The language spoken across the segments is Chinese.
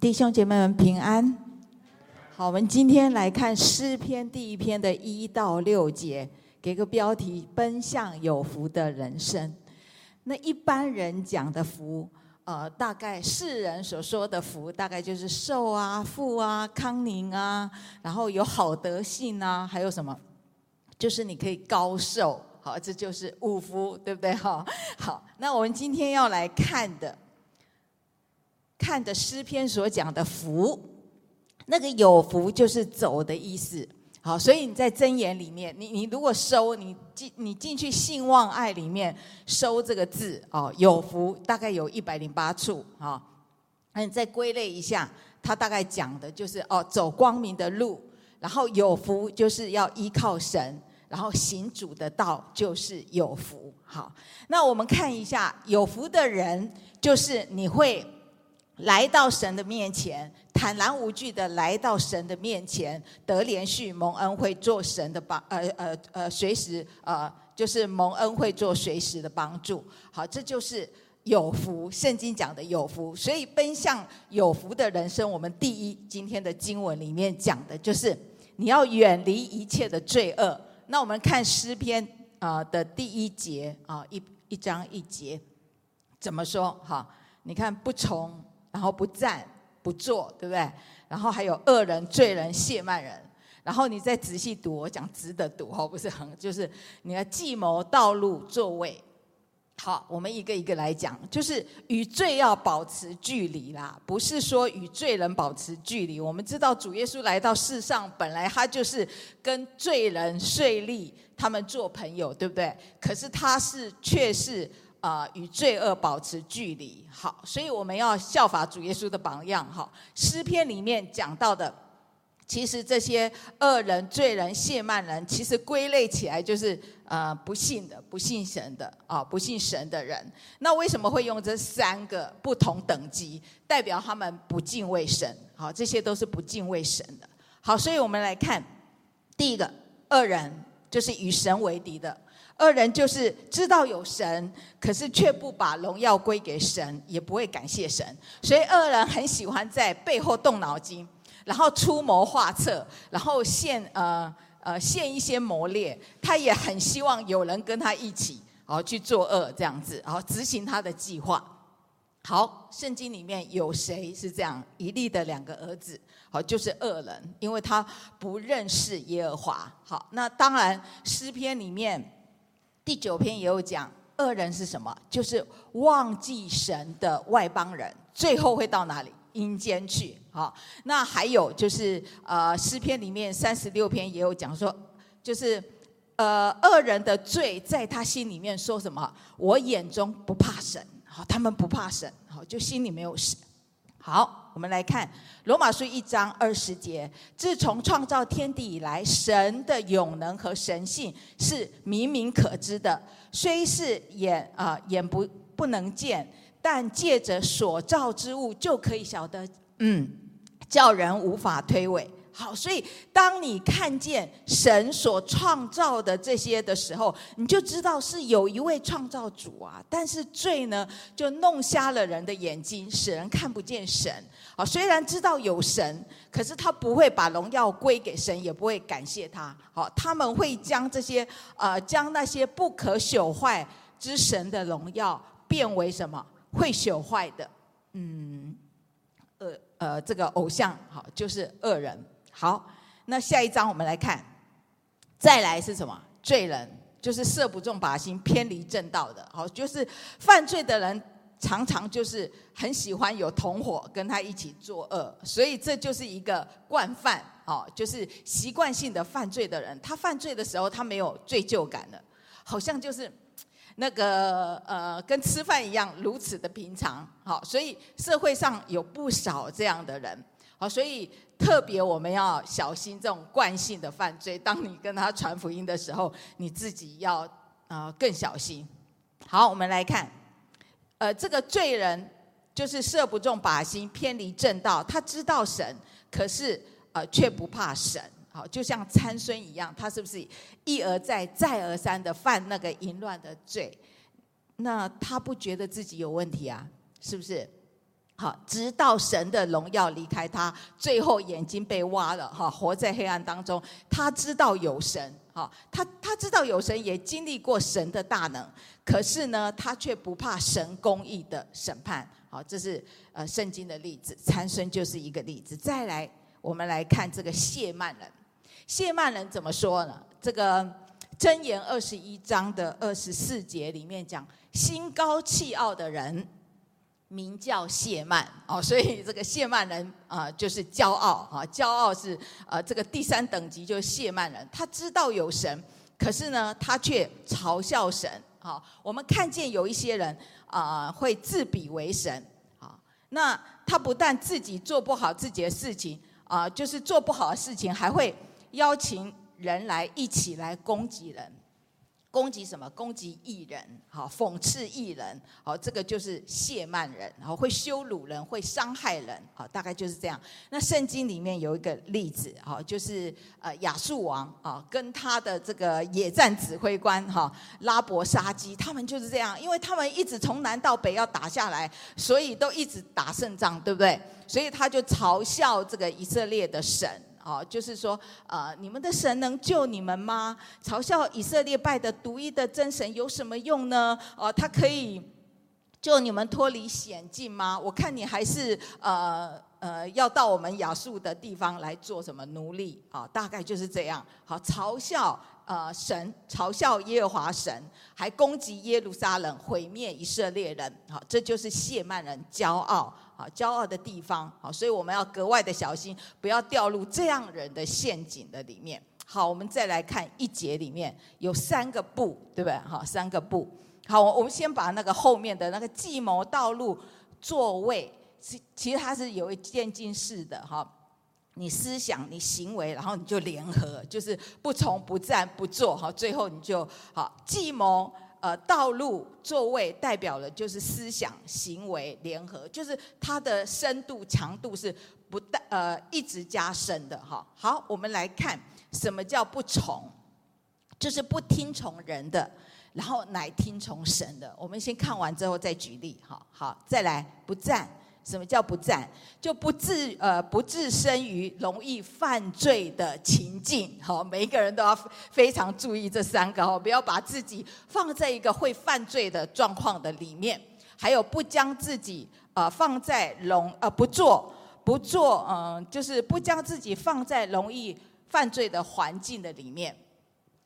弟兄姐妹们平安。好，我们今天来看诗篇第一篇的一到六节，给个标题：奔向有福的人生。那一般人讲的福，呃，大概世人所说的福，大概就是寿啊、富啊、康宁啊，然后有好德性啊，还有什么？就是你可以高寿。好，这就是五福，对不对？哈，好，那我们今天要来看的。看的诗篇所讲的福，那个有福就是走的意思。好，所以你在箴言里面，你你如果收你进你进去信望爱里面收这个字哦，有福大概有一百零八处啊。那你再归类一下，它大概讲的就是哦，走光明的路，然后有福就是要依靠神，然后行主的道就是有福。好，那我们看一下有福的人，就是你会。来到神的面前，坦然无惧的来到神的面前，得连续蒙恩惠，做神的帮，呃呃呃，随时呃，就是蒙恩惠，做随时的帮助。好，这就是有福。圣经讲的有福，所以奔向有福的人生，我们第一今天的经文里面讲的就是你要远离一切的罪恶。那我们看诗篇啊的第一节啊，一一章一节怎么说？哈，你看不从。然后不站不坐，对不对？然后还有恶人、罪人、亵慢人。然后你再仔细读，我讲值得读哦，不是很，就是你的计谋、道路、座位。好，我们一个一个来讲，就是与罪要保持距离啦，不是说与罪人保持距离。我们知道主耶稣来到世上，本来他就是跟罪人、税吏他们做朋友，对不对？可是他是却是。啊、与罪恶保持距离，好，所以我们要效法主耶稣的榜样，哈。诗篇里面讲到的，其实这些恶人、罪人、亵慢人，其实归类起来就是呃不信的、不信神的啊、不信神的人。那为什么会用这三个不同等级，代表他们不敬畏神？好，这些都是不敬畏神的。好，所以我们来看第一个恶人，就是与神为敌的。恶人就是知道有神，可是却不把荣耀归给神，也不会感谢神。所以恶人很喜欢在背后动脑筋，然后出谋划策，然后献呃呃献一些谋略。他也很希望有人跟他一起，然后去作恶这样子，然后执行他的计划。好，圣经里面有谁是这样？一利的两个儿子，好，就是恶人，因为他不认识耶和华。好，那当然诗篇里面。第九篇也有讲，恶人是什么？就是忘记神的外邦人，最后会到哪里？阴间去。好，那还有就是，呃，诗篇里面三十六篇也有讲说，就是，呃，恶人的罪在他心里面说什么？我眼中不怕神，好，他们不怕神，好，就心里没有神。好，我们来看罗马书一章二十节。自从创造天地以来，神的永能和神性是明明可知的，虽是眼啊、眼不不能见，但借着所造之物就可以晓得，嗯，叫人无法推诿。好，所以当你看见神所创造的这些的时候，你就知道是有一位创造主啊。但是罪呢，就弄瞎了人的眼睛，使人看不见神。好，虽然知道有神，可是他不会把荣耀归给神，也不会感谢他。好，他们会将这些呃，将那些不可朽坏之神的荣耀变为什么？会朽坏的，嗯，呃呃，这个偶像，好，就是恶人。好，那下一章我们来看，再来是什么？罪人就是射不中靶心、偏离正道的。好，就是犯罪的人常常就是很喜欢有同伙跟他一起作恶，所以这就是一个惯犯。哦，就是习惯性的犯罪的人，他犯罪的时候他没有罪疚感的，好像就是那个呃跟吃饭一样如此的平常。好，所以社会上有不少这样的人。好，所以特别我们要小心这种惯性的犯罪。当你跟他传福音的时候，你自己要啊、呃、更小心。好，我们来看，呃，这个罪人就是射不中靶心，偏离正道。他知道神，可是呃却不怕神。好，就像参孙一样，他是不是一而再、再而三的犯那个淫乱的罪？那他不觉得自己有问题啊？是不是？好，直到神的荣耀离开他，最后眼睛被挖了，哈，活在黑暗当中。他知道有神，好，他他知道有神，也经历过神的大能，可是呢，他却不怕神公义的审判。好，这是呃圣经的例子，参孙就是一个例子。再来，我们来看这个谢曼人，谢曼人怎么说呢？这个箴言二十一章的二十四节里面讲，心高气傲的人。名叫谢曼哦，所以这个谢曼人啊、就是骄傲啊，骄傲是呃这个第三等级，就是谢曼人。他知道有神，可是呢，他却嘲笑神。好，我们看见有一些人啊、会自比为神啊。那他不但自己做不好自己的事情啊、就是做不好的事情，还会邀请人来一起来攻击人。攻击什么？攻击艺人，好，讽刺艺人，好，这个就是亵慢人，然后会羞辱人，会伤害人，好，大概就是这样。那圣经里面有一个例子，好，就是呃亚述王啊，跟他的这个野战指挥官哈拉伯沙基，他们就是这样，因为他们一直从南到北要打下来，所以都一直打胜仗，对不对？所以他就嘲笑这个以色列的神。哦，就是说，呃，你们的神能救你们吗？嘲笑以色列拜的独一的真神有什么用呢？哦，他可以救你们脱离险境吗？我看你还是呃呃，要到我们亚述的地方来做什么奴隶？啊、哦，大概就是这样。好，嘲笑呃神，嘲笑耶和华神，还攻击耶路撒冷，毁灭以色列人。好，这就是谢曼人骄傲。好，骄傲的地方，好，所以我们要格外的小心，不要掉入这样人的陷阱的里面。好，我们再来看一节里面有三个不，对不对？好，三个不。好，我们先把那个后面的那个计谋、道路、作为，其其实它是有一渐进式的哈。你思想、你行为，然后你就联合，就是不从、不战、不做，好，最后你就好计谋。呃，道路座位代表了就是思想行为联合，就是它的深度强度是不带呃一直加深的哈。好，我们来看什么叫不从，就是不听从人的，然后乃听从神的。我们先看完之后再举例哈。好，再来不赞。什么叫不战？就不自呃不置身于容易犯罪的情境。好，每一个人都要非常注意这三个哦，不要把自己放在一个会犯罪的状况的里面。还有不将自己呃放在容呃不做不做嗯，就是不将自己放在容易犯罪的环境的里面。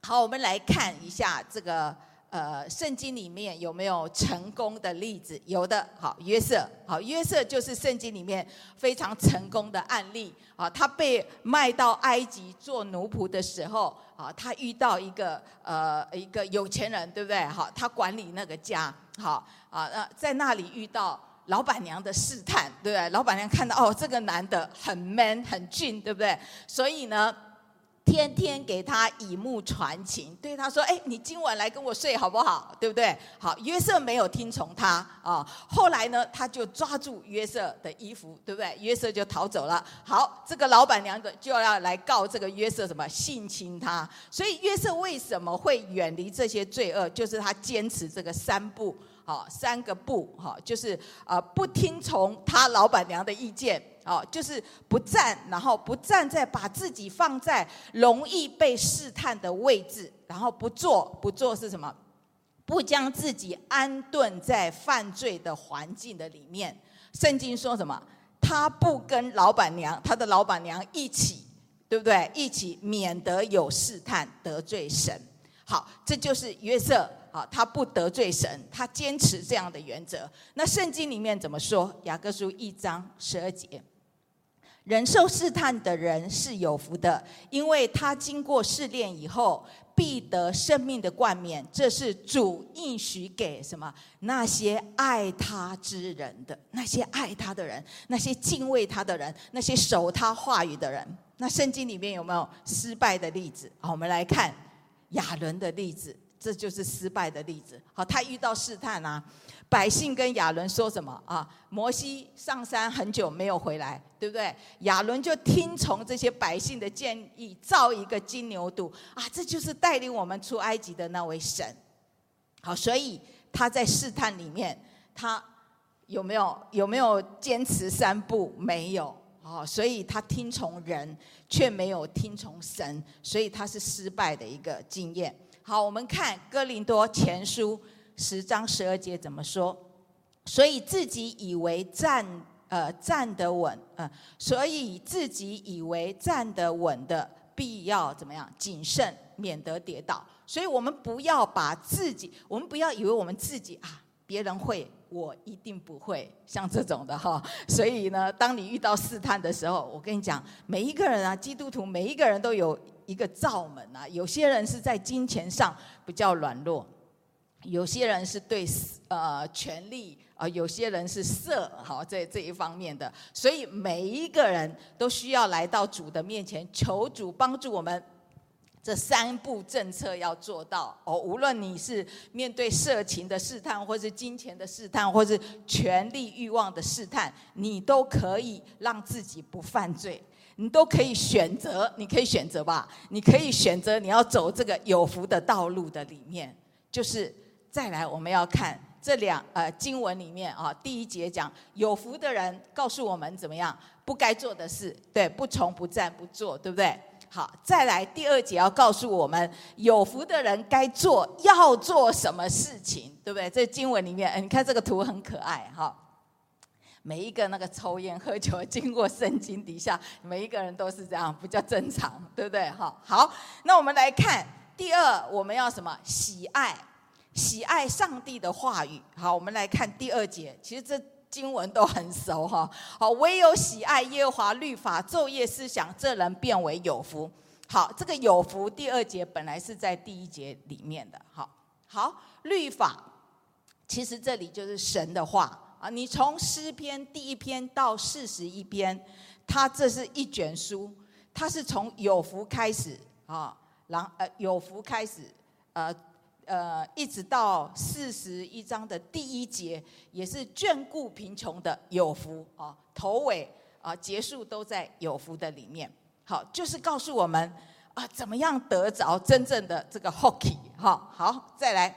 好，我们来看一下这个。呃，圣经里面有没有成功的例子？有的，好，约瑟，好，约瑟就是圣经里面非常成功的案例。啊，他被卖到埃及做奴仆的时候，啊，他遇到一个呃一个有钱人，对不对？好，他管理那个家，好啊，那在那里遇到老板娘的试探，对不对？老板娘看到哦，这个男的很 man 很俊，对不对？所以呢。天天给他以目传情，对他说：“哎，你今晚来跟我睡好不好？对不对？”好，约瑟没有听从他啊。后来呢，他就抓住约瑟的衣服，对不对？约瑟就逃走了。好，这个老板娘的就要来告这个约瑟什么性侵他。所以约瑟为什么会远离这些罪恶？就是他坚持这个三不。好，三个不，哈，就是啊，不听从他老板娘的意见，哦，就是不站，然后不站在把自己放在容易被试探的位置，然后不做，不做是什么？不将自己安顿在犯罪的环境的里面。圣经说什么？他不跟老板娘，他的老板娘一起，对不对？一起免得有试探得罪神。好，这就是约瑟。好，他不得罪神，他坚持这样的原则。那圣经里面怎么说？雅各书一章十二节：忍受试探的人是有福的，因为他经过试炼以后，必得生命的冠冕。这是主应许给什么？那些爱他之人的，那些爱他的人，那些敬畏他的人，那些守他话语的人。那圣经里面有没有失败的例子？好，我们来看亚伦的例子。这就是失败的例子。好，他遇到试探啊，百姓跟亚伦说什么啊？摩西上山很久没有回来，对不对？亚伦就听从这些百姓的建议，造一个金牛犊啊，这就是带领我们出埃及的那位神。好，所以他在试探里面，他有没有有没有坚持三步？没有哦，所以他听从人，却没有听从神，所以他是失败的一个经验。好，我们看哥林多前书十章十二节怎么说？所以自己以为站呃站得稳呃，所以自己以为站得稳的，必要怎么样？谨慎，免得跌倒。所以我们不要把自己，我们不要以为我们自己啊，别人会。我一定不会像这种的哈，所以呢，当你遇到试探的时候，我跟你讲，每一个人啊，基督徒每一个人都有一个罩门啊。有些人是在金钱上比较软弱，有些人是对呃权力啊，有些人是色好这这一方面的，所以每一个人都需要来到主的面前，求主帮助我们。这三步政策要做到。哦，无论你是面对色情的试探，或是金钱的试探，或是权力欲望的试探，你都可以让自己不犯罪，你都可以选择，你可以选择吧，你可以选择你要走这个有福的道路的里面，就是再来我们要看这两呃经文里面啊，第一节讲有福的人告诉我们怎么样不该做的事，对，不从不战不做，对不对？好，再来第二节要告诉我们，有福的人该做要做什么事情，对不对？这经文里面，你看这个图很可爱哈。每一个那个抽烟喝酒经过圣经底下，每一个人都是这样，比较正常，对不对？好，好，那我们来看第二，我们要什么？喜爱，喜爱上帝的话语。好，我们来看第二节，其实这。经文都很熟哈，好，唯有喜爱耶和华律法，昼夜思想，这人变为有福。好，这个有福第二节本来是在第一节里面的。好，好，律法其实这里就是神的话啊。你从诗篇第一篇到四十一篇，它这是一卷书，它是从有福开始啊，然后呃有福开始呃。呃，一直到四十一章的第一节，也是眷顾贫穷的有福啊，头尾啊结束都在有福的里面。好，就是告诉我们啊，怎么样得着真正的这个福气。好，好，再来，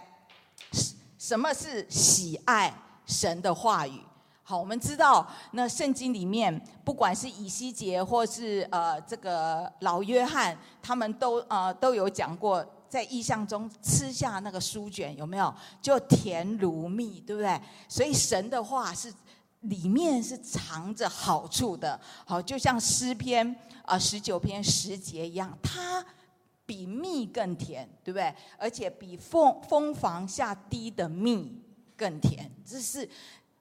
什么是喜爱神的话语？好，我们知道那圣经里面，不管是以西结或是呃这个老约翰，他们都呃都有讲过。在异象中吃下那个书卷有没有？就甜如蜜，对不对？所以神的话是里面是藏着好处的，好，就像诗篇啊十九篇十节一样，它比蜜更甜，对不对？而且比蜂蜂房下滴的蜜更甜。这是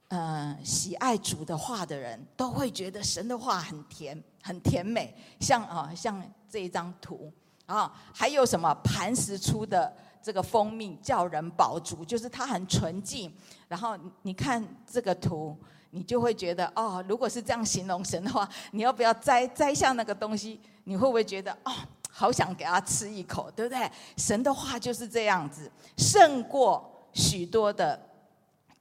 呃喜爱主的话的人都会觉得神的话很甜，很甜美。像啊像这一张图。啊，还有什么磐石出的这个蜂蜜叫人饱足，就是它很纯净。然后你看这个图，你就会觉得哦，如果是这样形容神的话，你要不要摘摘下那个东西？你会不会觉得哦，好想给他吃一口，对不对？神的话就是这样子，胜过许多的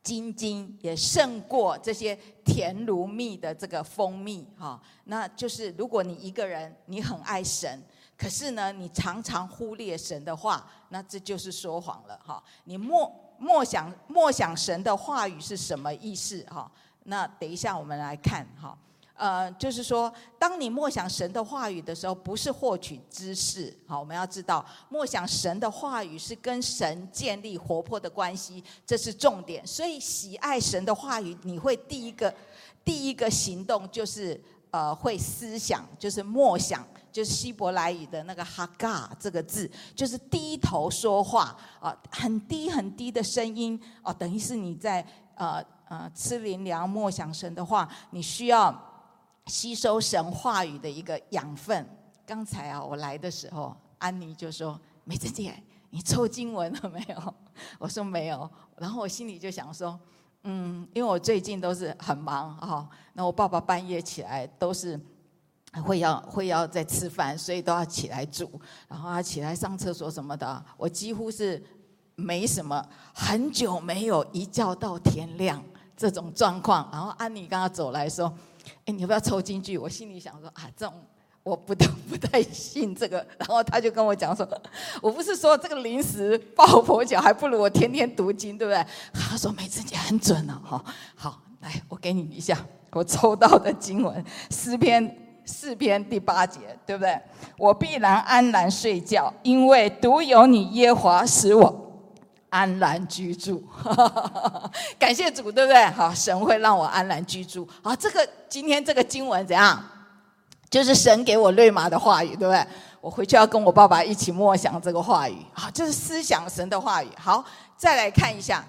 金金，也胜过这些甜如蜜的这个蜂蜜。哈，那就是如果你一个人，你很爱神。可是呢，你常常忽略神的话，那这就是说谎了哈。你默默想默想神的话语是什么意思哈？那等一下我们来看哈。呃，就是说，当你默想神的话语的时候，不是获取知识。好，我们要知道，默想神的话语是跟神建立活泼的关系，这是重点。所以，喜爱神的话语，你会第一个第一个行动就是呃，会思想，就是默想。就是希伯来语的那个哈嘎这个字，就是低头说话啊，很低很低的声音哦，等于是你在呃呃吃灵粮默想神的话，你需要吸收神话语的一个养分。刚才啊，我来的时候，安妮就说：“美珍姐，你抽经文了没有？” 我说没有，然后我心里就想说：“嗯，因为我最近都是很忙哈，那我爸爸半夜起来都是。”会要会要在吃饭，所以都要起来煮，然后他起来上厕所什么的。我几乎是没什么，很久没有一觉到天亮这种状况。然后安妮刚刚走来说：“哎，你要不要抽金句？”我心里想说：“啊，这种我不得不太信这个。”然后他就跟我讲说：“ 我不是说这个临时抱佛脚，还不如我天天读经，对不对？”他说：“美珍姐很准呢，哈，好。”来，我给你一下，我抽到的经文，诗篇四篇第八节，对不对？我必然安然睡觉，因为独有你耶华使我安然居住。感谢主，对不对？好，神会让我安然居住。好，这个今天这个经文怎样？就是神给我瑞玛的话语，对不对？我回去要跟我爸爸一起默想这个话语。好，就是思想神的话语。好，再来看一下。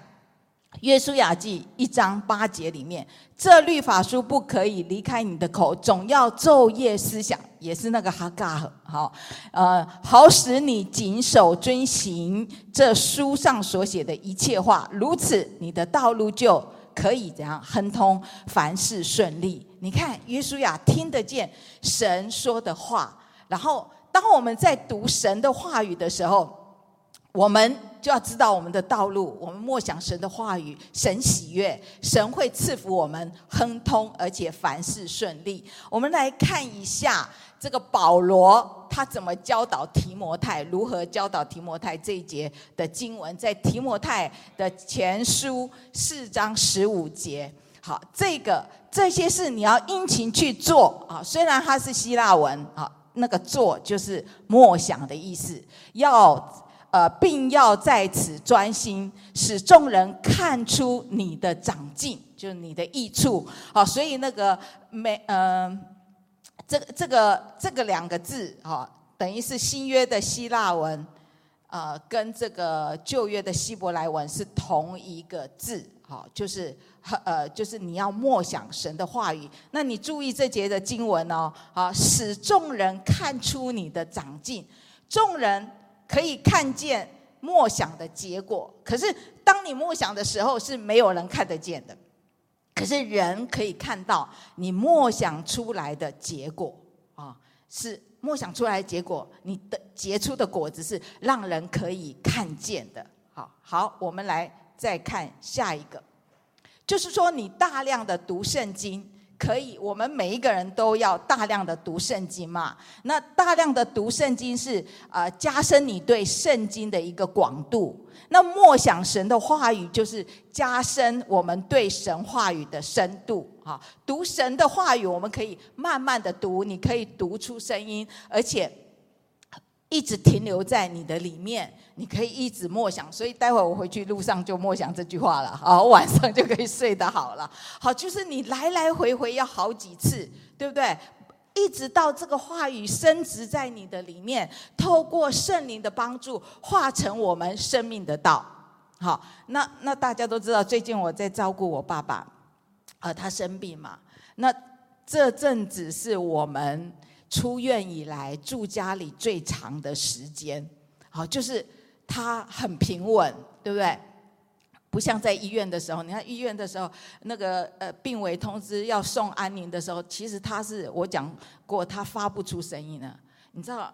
约书亚记一章八节里面，这律法书不可以离开你的口，总要昼夜思想，也是那个哈嘎好，呃，好使你谨守遵行这书上所写的一切话，如此你的道路就可以怎样亨通，凡事顺利。你看约书亚听得见神说的话，然后当我们在读神的话语的时候，我们就要知道我们的道路，我们默想神的话语，神喜悦，神会赐福我们亨通，而且凡事顺利。我们来看一下这个保罗他怎么教导提摩太，如何教导提摩太这一节的经文，在提摩太的前书四章十五节。好，这个这些事你要殷勤去做啊，虽然它是希腊文啊，那个做就是默想的意思，要。呃，并要在此专心，使众人看出你的长进，就是你的益处。好，所以那个没，嗯、呃，这个这个这个两个字，哈，等于是新约的希腊文，呃，跟这个旧约的希伯来文是同一个字，好，就是呃，就是你要默想神的话语。那你注意这节的经文哦，好，使众人看出你的长进，众人。可以看见默想的结果，可是当你默想的时候是没有人看得见的，可是人可以看到你默想出来的结果啊，是默想出来的结果，你的结出的果子是让人可以看见的。好，好，我们来再看下一个，就是说你大量的读圣经。可以，我们每一个人都要大量的读圣经嘛。那大量的读圣经是呃加深你对圣经的一个广度。那默想神的话语就是加深我们对神话语的深度啊。读神的话语，我们可以慢慢的读，你可以读出声音，而且。一直停留在你的里面，你可以一直默想。所以待会儿我回去路上就默想这句话了，好，晚上就可以睡得好了。好，就是你来来回回要好几次，对不对？一直到这个话语深植在你的里面，透过圣灵的帮助，化成我们生命的道。好，那那大家都知道，最近我在照顾我爸爸，呃，他生病嘛。那这阵子是我们。出院以来住家里最长的时间，好，就是他很平稳，对不对？不像在医院的时候，你看医院的时候，那个呃病危通知要送安宁的时候，其实他是我讲过，他发不出声音了，你知道，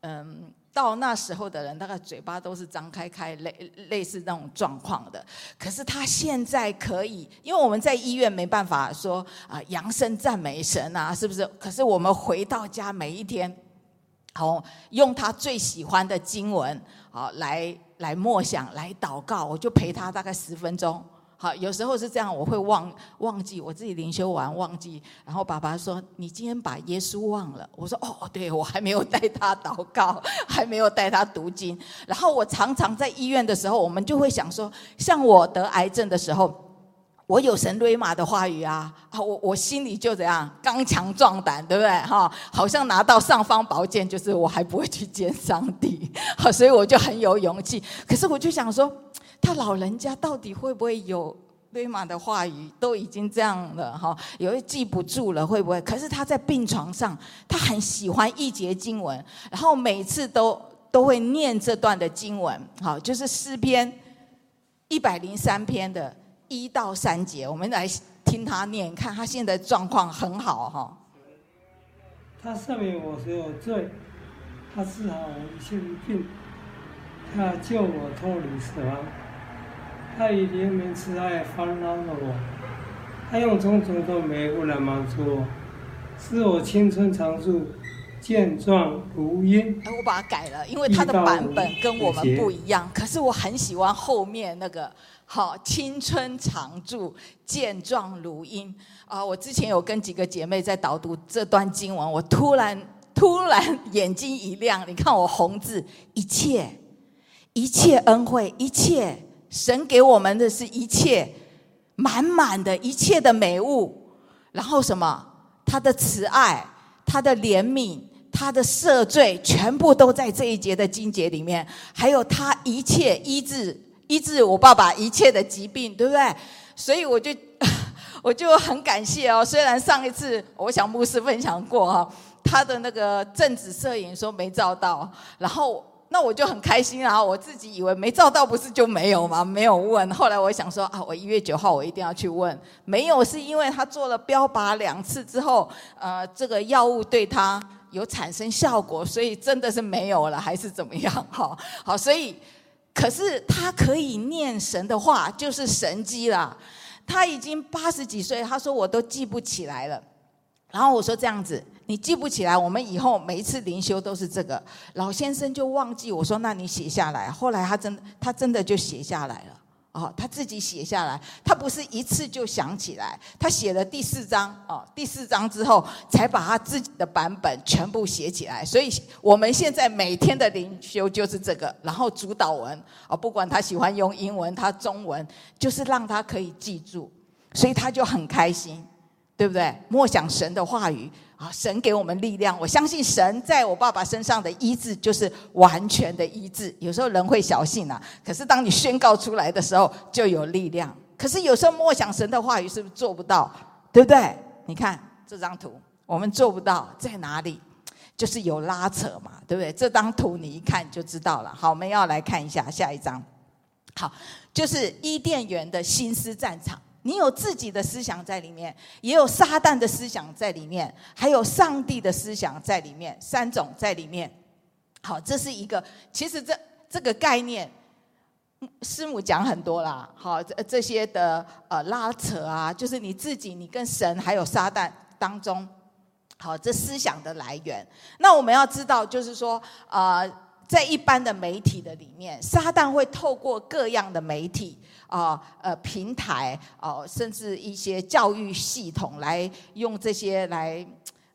嗯。到那时候的人，大概嘴巴都是张开开，类类似那种状况的。可是他现在可以，因为我们在医院没办法说啊，扬声赞美神啊，是不是？可是我们回到家每一天，好用他最喜欢的经文，好来来默想，来祷告，我就陪他大概十分钟。好，有时候是这样，我会忘忘记我自己灵修完忘记，然后爸爸说：“你今天把耶稣忘了。”我说：“哦，对，我还没有带他祷告，还没有带他读经。”然后我常常在医院的时候，我们就会想说，像我得癌症的时候，我有神瑞玛的话语啊，我我心里就怎样刚强壮胆，对不对？哈，好像拿到尚方宝剑，就是我还不会去见上帝，好，所以我就很有勇气。可是我就想说。他老人家到底会不会有瑞玛的话语？都已经这样了哈，有些记不住了，会不会？可是他在病床上，他很喜欢一节经文，然后每次都都会念这段的经文，好，就是诗篇一百零三篇的一到三节，我们来听他念，看他现在状况很好哈。他赦免我所有罪，他治好我一切的病，他救我脱离死亡。他以怜悯慈爱翻捞了我，他用种种的美物来满足我，使我青春常驻，健壮如鹰。哎，我把它改了，因为它的版本跟我们不一样。可是我很喜欢后面那个“好青春常驻，健壮如鹰”啊！我之前有跟几个姐妹在导读这段经文，我突然突然眼睛一亮，你看我红字，一切一切恩惠，一切神给我们的是一切满满的一切的美物，然后什么？他的慈爱，他的怜悯，他的赦罪，全部都在这一节的经节里面。还有他一切医治，医治我爸爸一切的疾病，对不对？所以我就 我就很感谢哦。虽然上一次我想牧师分享过哈，他的那个正子摄影说没照到，然后。那我就很开心啊！我自己以为没照到，不是就没有吗？没有问。后来我想说啊，我一月九号我一定要去问。没有是因为他做了标靶两次之后，呃，这个药物对他有产生效果，所以真的是没有了，还是怎么样？好，好，所以可是他可以念神的话，就是神机啦。他已经八十几岁，他说我都记不起来了。然后我说这样子。你记不起来，我们以后每一次灵修都是这个。老先生就忘记我说，那你写下来。后来他真他真的就写下来了，哦，他自己写下来，他不是一次就想起来，他写了第四章，哦，第四章之后才把他自己的版本全部写起来。所以我们现在每天的灵修就是这个，然后主导文，哦，不管他喜欢用英文，他中文，就是让他可以记住，所以他就很开心，对不对？默想神的话语。啊！神给我们力量，我相信神在我爸爸身上的医治就是完全的医治。有时候人会小信啊，可是当你宣告出来的时候就有力量。可是有时候默想神的话语是不是做不到？对不对？你看这张图，我们做不到在哪里？就是有拉扯嘛，对不对？这张图你一看就知道了。好，我们要来看一下下一张。好，就是伊甸园的心思战场。你有自己的思想在里面，也有撒旦的思想在里面，还有上帝的思想在里面，三种在里面。好，这是一个，其实这这个概念，师母讲很多啦。好，这这些的呃拉扯啊，就是你自己，你跟神还有撒旦当中，好，这思想的来源。那我们要知道，就是说啊。在一般的媒体的里面，撒旦会透过各样的媒体啊、呃平台哦、甚至一些教育系统来用这些来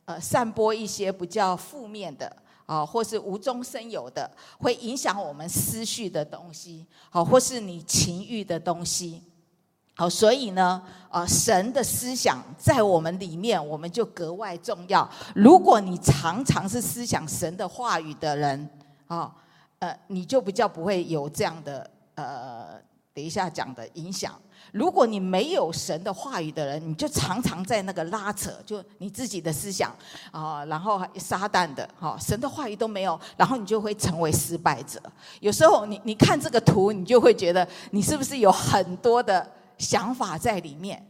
呃散播一些比较负面的啊、或是无中生有的，会影响我们思绪的东西，好、或是你情欲的东西，好、所以呢，啊、神的思想在我们里面，我们就格外重要。如果你常常是思想神的话语的人。啊、呃，你就比较不会有这样的呃，等一下讲的影响。如果你没有神的话语的人，你就常常在那个拉扯，就你自己的思想啊、然后撒旦的，哈、神的话语都没有，然后你就会成为失败者。有时候你你看这个图，你就会觉得你是不是有很多的想法在里面？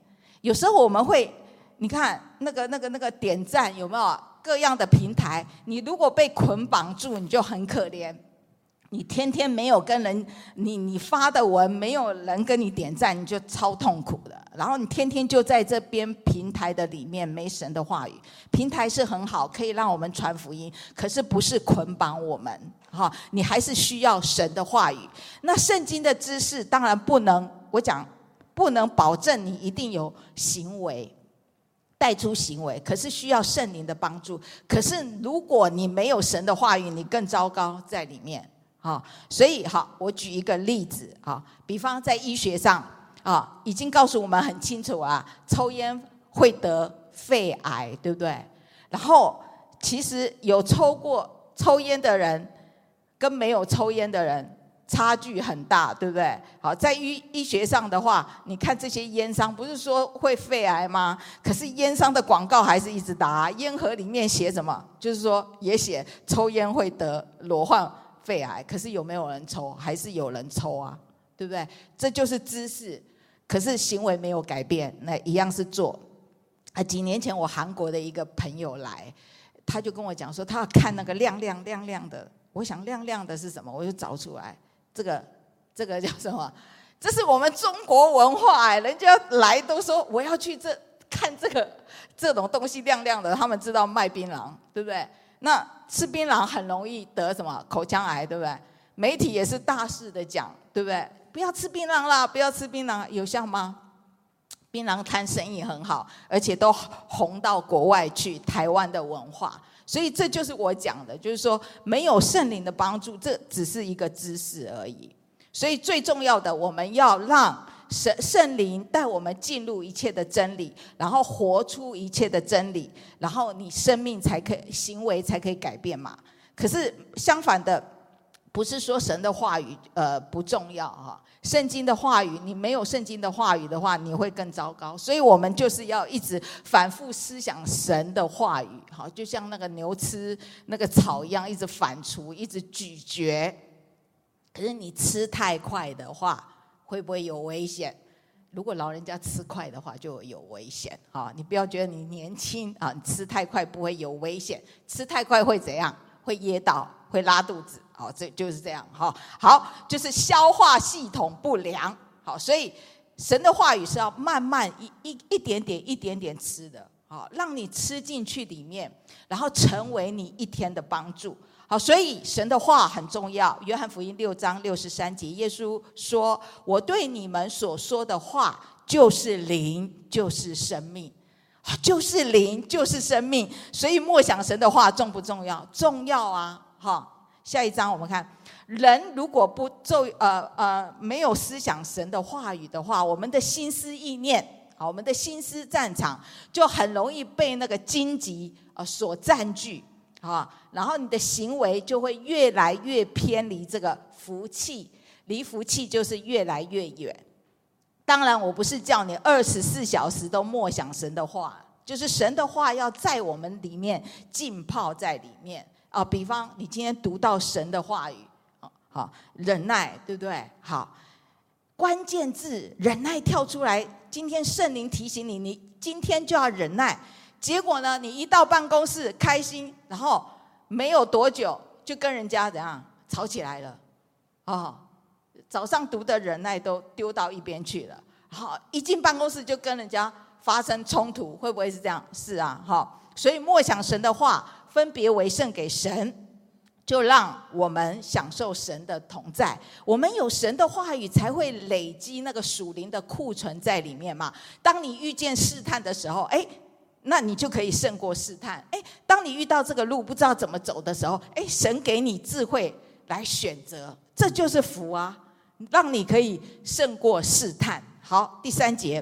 有时候我们会，你看那个那个那个点赞有没有？各样的平台，你如果被捆绑住，你就很可怜。你天天没有跟人，你你发的文没有人跟你点赞，你就超痛苦的。然后你天天就在这边平台的里面，没神的话语。平台是很好，可以让我们传福音，可是不是捆绑我们。哈，你还是需要神的话语。那圣经的知识当然不能，我讲不能保证你一定有行为。带出行为，可是需要圣灵的帮助。可是如果你没有神的话语，你更糟糕在里面啊。所以好，我举一个例子啊，比方在医学上啊，已经告诉我们很清楚啊，抽烟会得肺癌，对不对？然后其实有抽过抽烟的人，跟没有抽烟的人。差距很大，对不对？好，在医医学上的话，你看这些烟商，不是说会肺癌吗？可是烟商的广告还是一直打，啊烟盒里面写什么？就是说也写抽烟会得罹患肺癌，可是有没有人抽？还是有人抽啊？对不对？这就是知识，可是行为没有改变，那一样是做。啊，几年前我韩国的一个朋友来，他就跟我讲说，他要看那个亮亮亮亮的。我想亮亮的是什么？我就找出来。这个这个叫什么？这是我们中国文化哎，人家来都说我要去这看这个这种东西亮亮的，他们知道卖槟榔，对不对？那吃槟榔很容易得什么口腔癌，对不对？媒体也是大肆的讲，对不对？不要吃槟榔啦，不要吃槟榔，有效吗？槟榔摊生意很好，而且都红到国外去。台湾的文化，所以这就是我讲的，就是说没有圣灵的帮助，这只是一个知识而已。所以最重要的，我们要让圣圣灵带我们进入一切的真理，然后活出一切的真理，然后你生命才可以，行为才可以改变嘛。可是相反的，不是说神的话语呃不重要哈。圣经的话语，你没有圣经的话语的话，你会更糟糕。所以我们就是要一直反复思想神的话语，好，就像那个牛吃那个草一样，一直反刍，一直咀嚼。可是你吃太快的话，会不会有危险？如果老人家吃快的话，就有危险。啊，你不要觉得你年轻啊，你吃太快不会有危险，吃太快会怎样？会噎到，会拉肚子。好，这就是这样哈。好，就是消化系统不良。好，所以神的话语是要慢慢一一一点点一点点吃的，好，让你吃进去里面，然后成为你一天的帮助。好，所以神的话很重要。约翰福音六章六十三节，耶稣说：“我对你们所说的话，就是灵，就是生命，就是灵，就是生命。”所以默想神的话重不重要？重要啊！哈。下一章我们看，人如果不咒呃呃没有思想神的话语的话，我们的心思意念啊，我们的心思战场就很容易被那个荆棘啊所占据啊，然后你的行为就会越来越偏离这个福气，离福气就是越来越远。当然，我不是叫你二十四小时都默想神的话，就是神的话要在我们里面浸泡在里面。啊，比方你今天读到神的话语，好，忍耐，对不对？好，关键字忍耐跳出来。今天圣灵提醒你，你今天就要忍耐。结果呢，你一到办公室开心，然后没有多久就跟人家怎样吵起来了。哦，早上读的忍耐都丢到一边去了。好，一进办公室就跟人家发生冲突，会不会是这样？是啊，好，所以默想神的话。分别为圣给神，就让我们享受神的同在。我们有神的话语，才会累积那个属灵的库存在里面嘛。当你遇见试探的时候，哎，那你就可以胜过试探。哎，当你遇到这个路不知道怎么走的时候，哎，神给你智慧来选择，这就是福啊，让你可以胜过试探。好，第三节，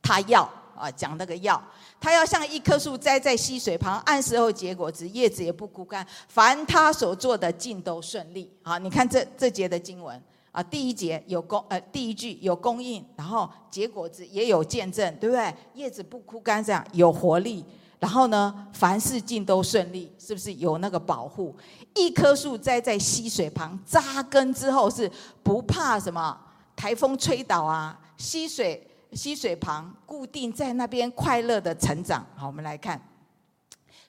他要啊，讲那个要。他要像一棵树栽在溪水旁，按时候结果子，叶子也不枯干。凡他所做的，尽都顺利。好，你看这这节的经文啊，第一节有供，呃，第一句有供应，然后结果子也有见证，对不对？叶子不枯干，这样有活力。然后呢，凡事尽都顺利，是不是有那个保护？一棵树栽在溪水旁，扎根之后是不怕什么台风吹倒啊，溪水。溪水旁固定在那边快乐的成长。好，我们来看，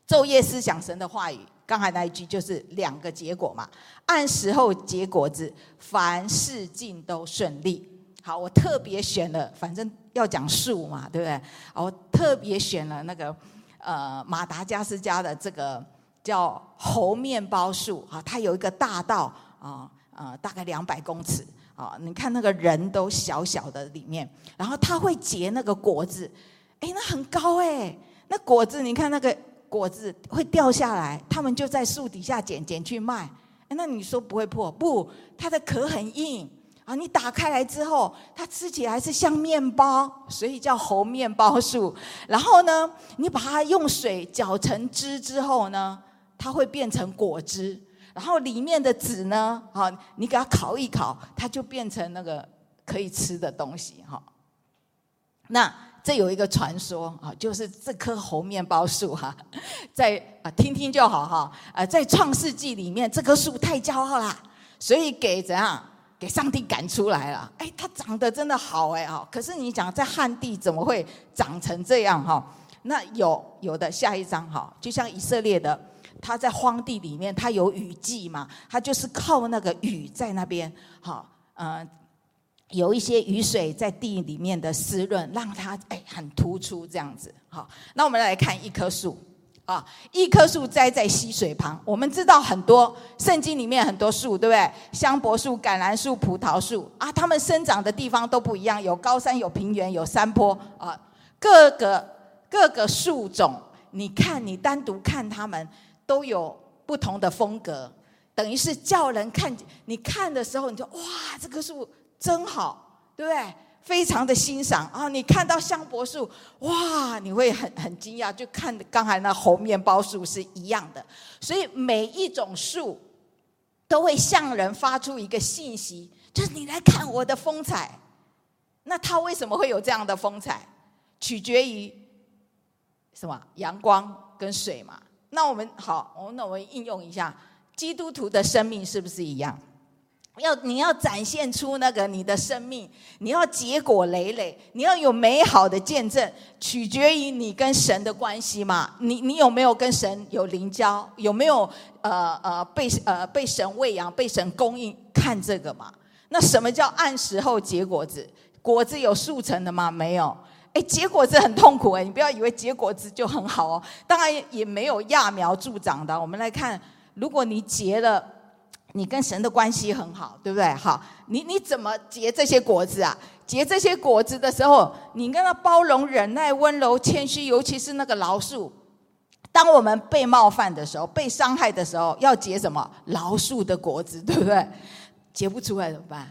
昼夜思想神的话语。刚才那一句就是两个结果嘛，按时候结果子，凡事尽都顺利。好，我特别选了，反正要讲树嘛，对不对？我特别选了那个呃马达加斯加的这个叫猴面包树啊，它有一个大道啊，呃，大概两百公尺。啊，你看那个人都小小的里面，然后它会结那个果子，哎，那很高哎，那果子你看那个果子会掉下来，他们就在树底下捡捡去卖，哎，那你说不会破？不，它的壳很硬啊，你打开来之后，它吃起来是像面包，所以叫猴面包树。然后呢，你把它用水搅成汁之后呢，它会变成果汁。然后里面的籽呢，哈，你给它烤一烤，它就变成那个可以吃的东西，哈。那这有一个传说啊，就是这棵猴面包树哈，在啊听听就好哈，啊在创世纪里面，这棵树太骄傲了，所以给怎样给上帝赶出来了。哎，它长得真的好哎哈，可是你讲在旱地怎么会长成这样哈？那有有的下一章哈，就像以色列的。他在荒地里面，他有雨季嘛？他就是靠那个雨在那边，好，嗯，有一些雨水在地里面的湿润，让它哎很突出这样子。好，那我们来看一棵树，啊，一棵树栽在溪水旁。我们知道很多圣经里面很多树，对不对？香柏树、橄榄树、葡萄树啊，它们生长的地方都不一样，有高山、有平原、有山坡啊。各个各个树种，你看你单独看它们都有不同的风格，等于是叫人看。你看的时候，你就哇，这棵树真好，对不对？非常的欣赏啊！你看到香柏树，哇，你会很很惊讶，就看刚才那红面包树是一样的。所以每一种树都会向人发出一个信息，就是你来看我的风采。那它为什么会有这样的风采？取决于什么？阳光跟水嘛。那我们好，我那我们应用一下，基督徒的生命是不是一样？要你要展现出那个你的生命，你要结果累累，你要有美好的见证，取决于你跟神的关系嘛。你你有没有跟神有灵交？有没有呃呃被呃被神喂养、被神供应？看这个嘛。那什么叫按时候结果子？果子有速成的吗？没有。哎，结果子很痛苦哎，你不要以为结果子就很好哦。当然也没有揠苗助长的。我们来看，如果你结了。你跟神的关系很好，对不对？好，你你怎么结这些果子啊？结这些果子的时候，你跟他包容、忍耐、温柔、谦虚，尤其是那个饶恕。当我们被冒犯的时候、被伤害的时候，要结什么？饶恕的果子，对不对？结不出来怎么办？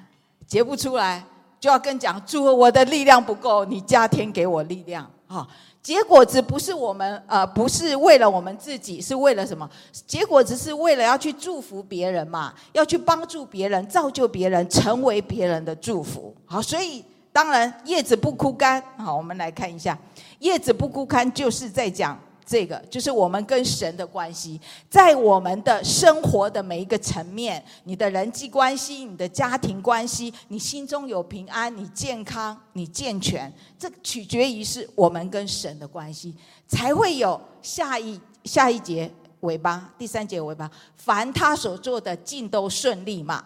结不出来就要跟讲，主，我的力量不够，你加添给我力量啊。结果子不是我们呃，不是为了我们自己，是为了什么？结果子是为了要去祝福别人嘛，要去帮助别人，造就别人，成为别人的祝福。好，所以当然叶子不枯干。好，我们来看一下，叶子不枯干就是在讲。这个就是我们跟神的关系，在我们的生活的每一个层面，你的人际关系、你的家庭关系，你心中有平安，你健康，你健全，这取决于是我们跟神的关系，才会有下一下一节尾巴，第三节尾巴，凡他所做的尽都顺利嘛。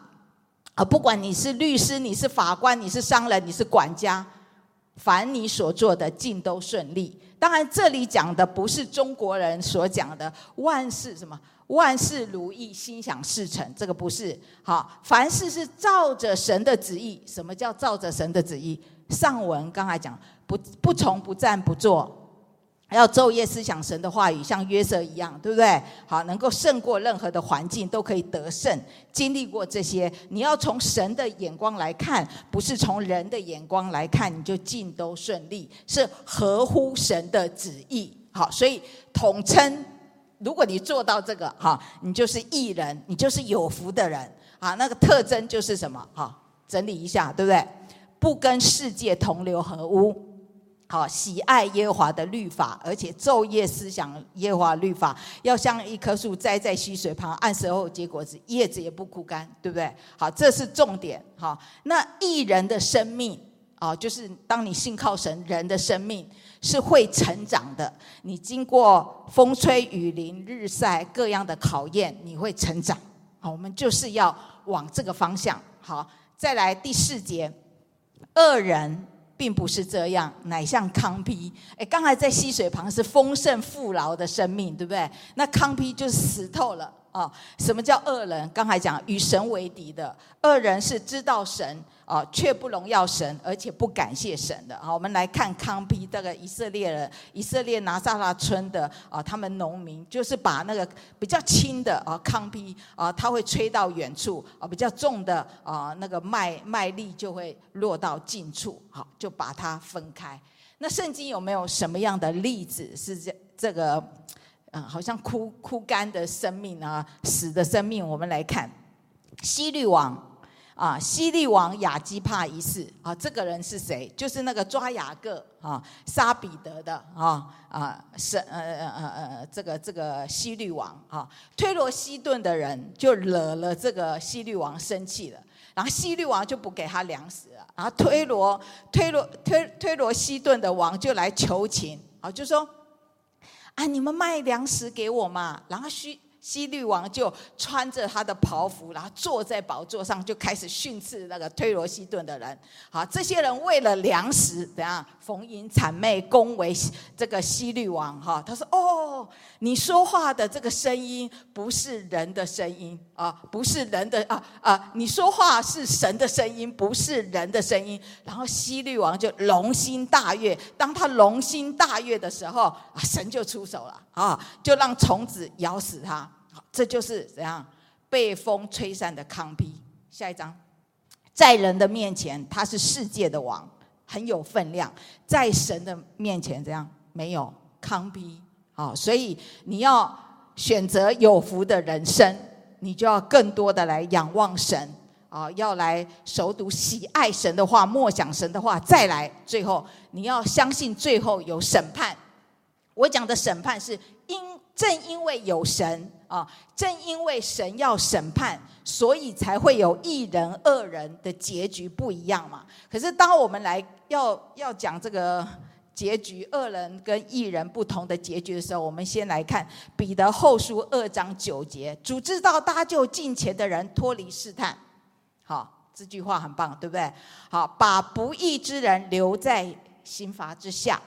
啊，不管你是律师，你是法官，你是商人，你是管家，凡你所做的尽都顺利。当然，这里讲的不是中国人所讲的万事什么万事如意、心想事成，这个不是。好，凡事是照着神的旨意。什么叫照着神的旨意？上文刚才讲，不不从不战不坐。要昼夜思想神的话语，像约瑟一样，对不对？好，能够胜过任何的环境，都可以得胜。经历过这些，你要从神的眼光来看，不是从人的眼光来看，你就尽都顺利，是合乎神的旨意。好，所以统称，如果你做到这个，哈，你就是义人，你就是有福的人。啊，那个特征就是什么？好，整理一下，对不对？不跟世界同流合污。好，喜爱耶和华的律法，而且昼夜思想耶和华律法，要像一棵树栽在溪水旁，按时候结果子，叶子也不枯干，对不对？好，这是重点。好，那义人的生命啊，就是当你信靠神，人的生命是会成长的。你经过风吹雨淋、日晒各样的考验，你会成长。好，我们就是要往这个方向。好，再来第四节，恶人。并不是这样，乃像糠秕。哎，刚才在溪水旁是丰盛富饶的生命，对不对？那糠秕就是死透了。啊，什么叫恶人？刚才讲与神为敌的恶人是知道神啊，却不荣耀神，而且不感谢神的。好，我们来看糠秕这个以色列人，以色列拿撒拉村的啊，他们农民就是把那个比较轻的啊糠秕啊，他会吹到远处啊，比较重的啊那个麦麦粒就会落到近处，好，就把它分开。那圣经有没有什么样的例子是这这个？嗯，好像枯枯干的生命啊，死的生命。我们来看希律王啊，希律王亚基帕一世啊，这个人是谁？就是那个抓雅各啊，杀彼得的啊啊，是呃呃呃呃，这个这个希律王啊，推罗西顿的人就惹了这个希律王生气了，然后希律王就不给他粮食了，然后推罗推罗推推罗西顿的王就来求情啊，就说。啊！你们卖粮食给我嘛？然后需西律王就穿着他的袍服，然后坐在宝座上，就开始训斥那个推罗西顿的人。好，这些人为了粮食，怎样逢迎谄媚，恭维这个西律王哈。他说：“哦，你说话的这个声音不是人的声音啊，不是人的啊啊！你说话是神的声音，不是人的声音。”然后西律王就龙心大悦。当他龙心大悦的时候啊，神就出手了啊，就让虫子咬死他。这就是怎样被风吹散的糠秕。下一章。在人的面前，他是世界的王，很有分量；在神的面前，这样没有糠秕。好，所以你要选择有福的人生，你就要更多的来仰望神啊，要来熟读、喜爱神的话，默想神的话，再来最后你要相信，最后有审判。我讲的审判是因正因为有神。啊，正因为神要审判，所以才会有一人、恶人的结局不一样嘛。可是当我们来要要讲这个结局，恶人跟一人不同的结局的时候，我们先来看彼得后书二章九节：主知道搭救近前的人脱离试探。好，这句话很棒，对不对？好，把不义之人留在刑罚之下，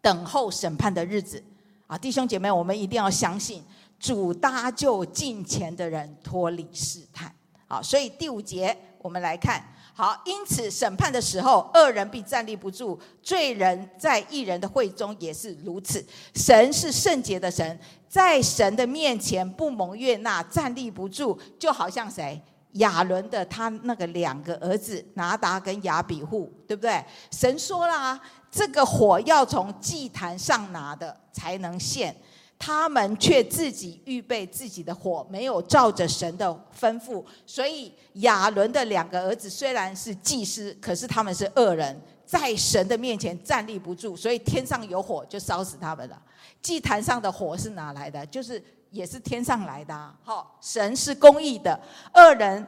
等候审判的日子。啊，弟兄姐妹，我们一定要相信。主搭救近前的人脱离试探，好，所以第五节我们来看，好，因此审判的时候，恶人必站立不住，罪人在义人的会中也是如此。神是圣洁的神，在神的面前不蒙悦纳，站立不住，就好像谁？亚伦的他那个两个儿子拿达跟亚比户，对不对？神说了，这个火要从祭坛上拿的才能献。他们却自己预备自己的火，没有照着神的吩咐。所以亚伦的两个儿子虽然是祭司，可是他们是恶人，在神的面前站立不住。所以天上有火就烧死他们了。祭坛上的火是哪来的？就是也是天上来的啊。好，神是公义的，恶人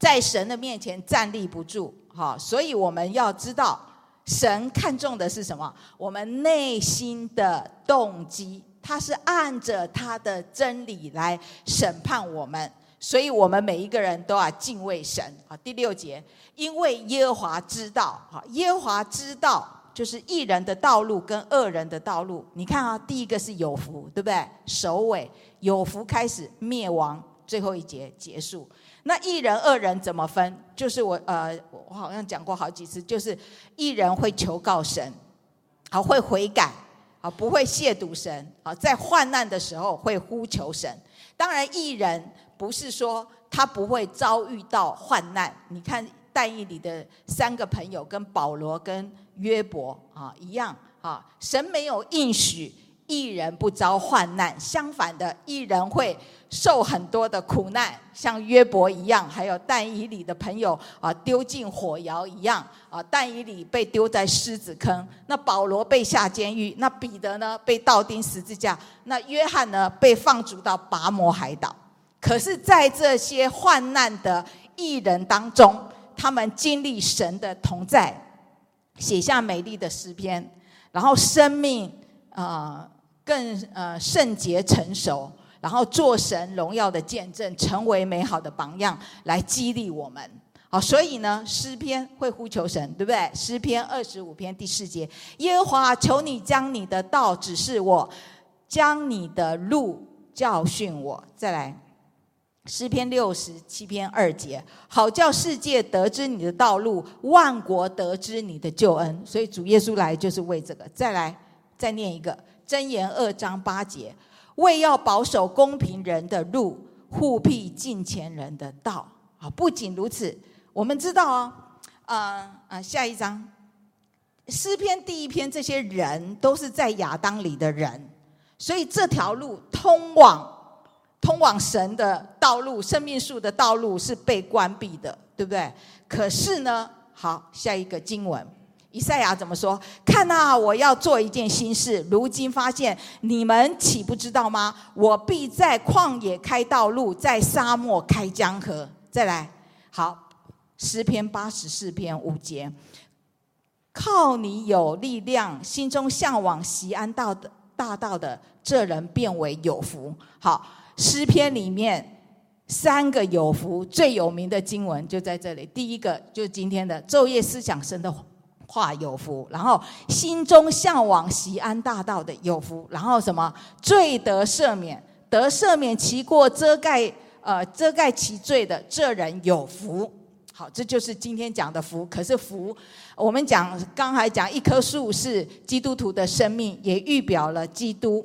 在神的面前站立不住。好，所以我们要知道，神看重的是什么？我们内心的动机。他是按着他的真理来审判我们，所以我们每一个人都要敬畏神。啊，第六节，因为耶和华知道，好，耶和华知道，就是义人的道路跟恶人的道路。你看啊，第一个是有福，对不对？首尾有福开始，灭亡最后一节结束。那义人恶人怎么分？就是我呃，我好像讲过好几次，就是义人会求告神，好，会悔改。啊，不会亵渎神啊，在患难的时候会呼求神。当然，艺人不是说他不会遭遇到患难。你看但以理的三个朋友跟保罗跟约伯啊一样啊，神没有应许。一人不遭患难，相反的，一人会受很多的苦难，像约伯一样，还有但以理的朋友啊，丢进火窑一样啊。但以理被丢在狮子坑，那保罗被下监狱，那彼得呢被倒钉十字架，那约翰呢被放逐到拔摩海岛。可是，在这些患难的义人当中，他们经历神的同在，写下美丽的诗篇，然后生命啊。更呃圣洁成熟，然后做神荣耀的见证，成为美好的榜样，来激励我们。好，所以呢，诗篇会呼求神，对不对？诗篇二十五篇第四节：耶和华，求你将你的道指示我，将你的路教训我。再来，诗篇六十七篇二节：好叫世界得知你的道路，万国得知你的救恩。所以主耶稣来就是为这个。再来，再念一个。箴言二章八节，为要保守公平人的路，护庇近前人的道。啊，不仅如此，我们知道啊，呃呃，下一章，诗篇第一篇，这些人都是在亚当里的人，所以这条路通往通往神的道路，生命树的道路是被关闭的，对不对？可是呢，好，下一个经文。以赛亚怎么说？看啊，我要做一件新事。如今发现，你们岂不知道吗？我必在旷野开道路，在沙漠开江河。再来，好，诗篇八十四篇五节，靠你有力量，心中向往西安道的大道的这人，变为有福。好，诗篇里面三个有福最有名的经文就在这里。第一个就是今天的昼夜思想神的话有福，然后心中向往锡安大道的有福，然后什么罪得赦免，得赦免其过遮盖呃遮盖其罪的这人有福。好，这就是今天讲的福。可是福，我们讲刚才讲一棵树是基督徒的生命，也预表了基督。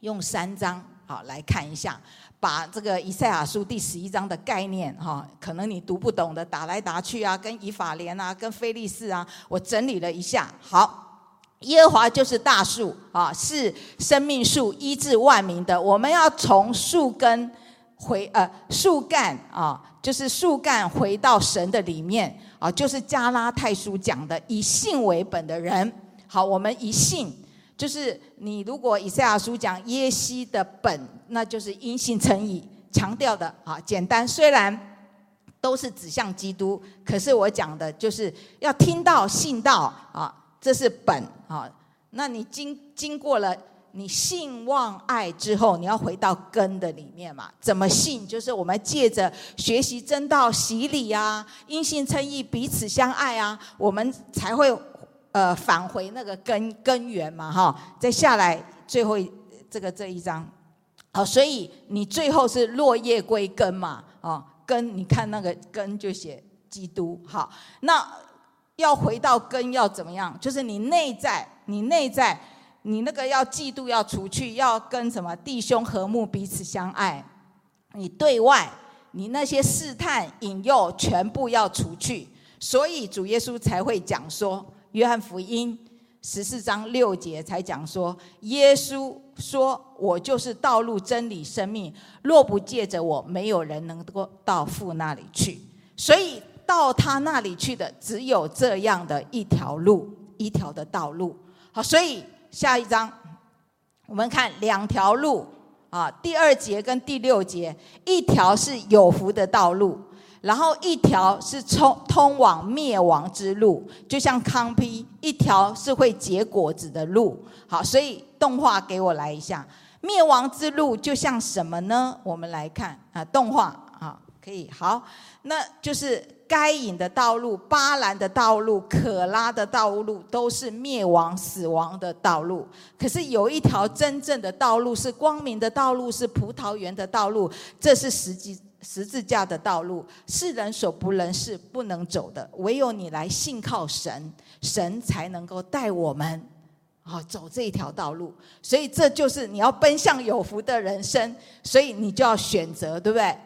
用三章好来看一下。把这个以赛亚书第十一章的概念哈，可能你读不懂的，打来打去啊，跟以法莲啊，跟非利士啊，我整理了一下。好，耶和华就是大树啊，是生命树，医治万民的。我们要从树根回呃树干啊，就是树干回到神的里面啊，就是加拉太书讲的以信为本的人。好，我们以信。就是你如果以赛亚书讲耶西的本，那就是因信称义，强调的啊，简单。虽然都是指向基督，可是我讲的就是要听到信道啊，这是本啊。那你经经过了你信望爱之后，你要回到根的里面嘛？怎么信？就是我们借着学习真道、洗礼啊，因信称义，彼此相爱啊，我们才会。呃，返回那个根根源嘛，哈，再下来最后这个这一章，好，所以你最后是落叶归根嘛，啊，根，你看那个根就写基督，好，那要回到根要怎么样？就是你内在，你内在，你那个要嫉妒要除去，要跟什么弟兄和睦彼此相爱，你对外，你那些试探引诱全部要除去，所以主耶稣才会讲说。约翰福音十四章六节才讲说，耶稣说：“我就是道路、真理、生命，若不借着我，没有人能够到父那里去。所以到他那里去的，只有这样的一条路，一条的道路。好，所以下一章我们看两条路啊，第二节跟第六节，一条是有福的道路。”然后一条是通通往灭亡之路，就像康批；一条是会结果子的路。好，所以动画给我来一下，灭亡之路就像什么呢？我们来看啊，动画啊，可以好，那就是该隐的道路、巴兰的道路、可拉的道路，都是灭亡、死亡的道路。可是有一条真正的道路，是光明的道路，是葡萄园的道路，这是实际。十字架的道路，是人所不能是不能走的，唯有你来信靠神，神才能够带我们好走这一条道路。所以这就是你要奔向有福的人生，所以你就要选择，对不对？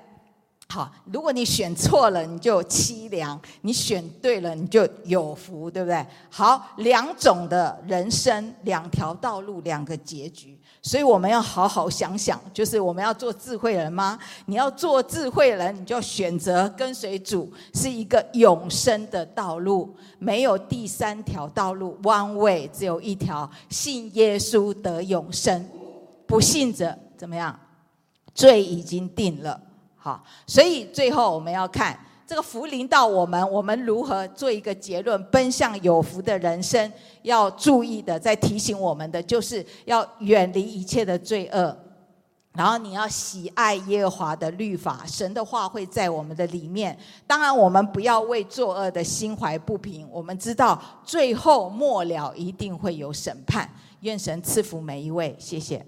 好，如果你选错了，你就凄凉；你选对了，你就有福，对不对？好，两种的人生，两条道路，两个结局。所以我们要好好想想，就是我们要做智慧人吗？你要做智慧人，你就选择跟随主，是一个永生的道路，没有第三条道路，one way，只有一条，信耶稣得永生，不信者怎么样？罪已经定了。好，所以最后我们要看。这个福临到我们，我们如何做一个结论？奔向有福的人生，要注意的，在提醒我们的，就是要远离一切的罪恶，然后你要喜爱耶和华的律法，神的话会在我们的里面。当然，我们不要为作恶的心怀不平。我们知道，最后末了一定会有审判。愿神赐福每一位，谢谢。